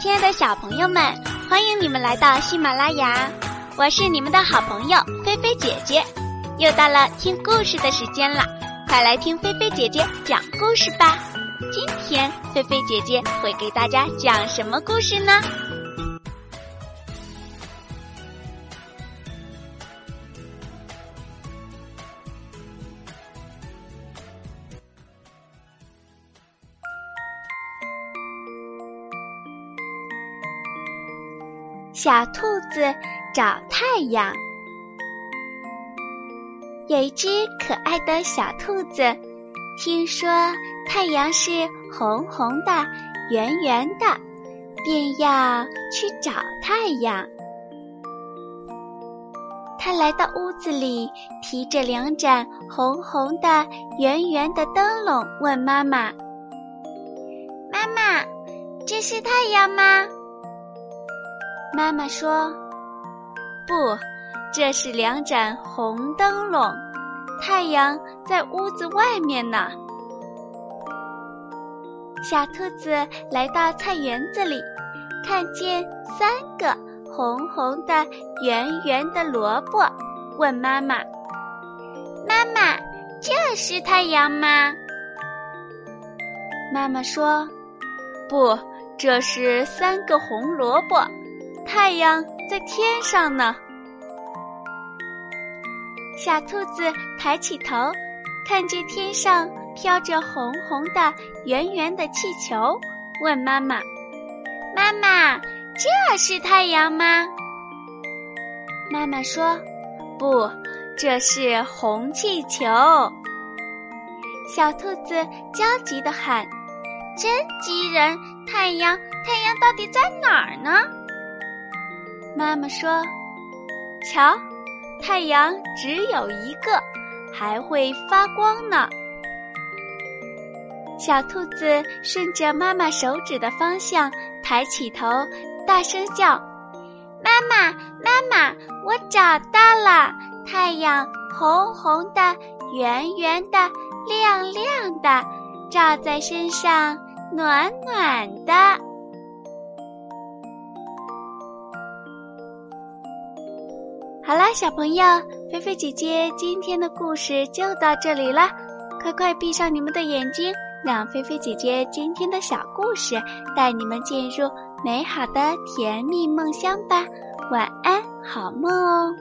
亲爱的小朋友们，欢迎你们来到喜马拉雅，我是你们的好朋友菲菲姐姐。又到了听故事的时间了，快来听菲菲姐姐讲故事吧。今天菲菲姐姐会给大家讲什么故事呢？小兔子找太阳。有一只可爱的小兔子，听说太阳是红红的、圆圆的，便要去找太阳。它来到屋子里，提着两盏红红的、圆圆的灯笼，问妈妈：“妈妈，这是太阳吗？”妈妈说：“不，这是两盏红灯笼，太阳在屋子外面呢。”小兔子来到菜园子里，看见三个红红的、圆圆的萝卜，问妈妈：“妈妈，这是太阳吗？”妈妈说：“不，这是三个红萝卜。”太阳在天上呢。小兔子抬起头，看见天上飘着红红的、圆圆的气球，问妈妈：“妈妈，这是太阳吗？”妈妈说：“不，这是红气球。”小兔子焦急地喊：“真急人！太阳，太阳到底在哪儿呢？”妈妈说：“瞧，太阳只有一个，还会发光呢。”小兔子顺着妈妈手指的方向抬起头，大声叫：“妈妈，妈妈，我找到了！太阳红红的、圆圆的、亮亮的，照在身上暖暖的。”好啦，小朋友，菲菲姐姐今天的故事就到这里了，快快闭上你们的眼睛，让菲菲姐姐今天的小故事带你们进入美好的甜蜜梦乡吧。晚安，好梦哦。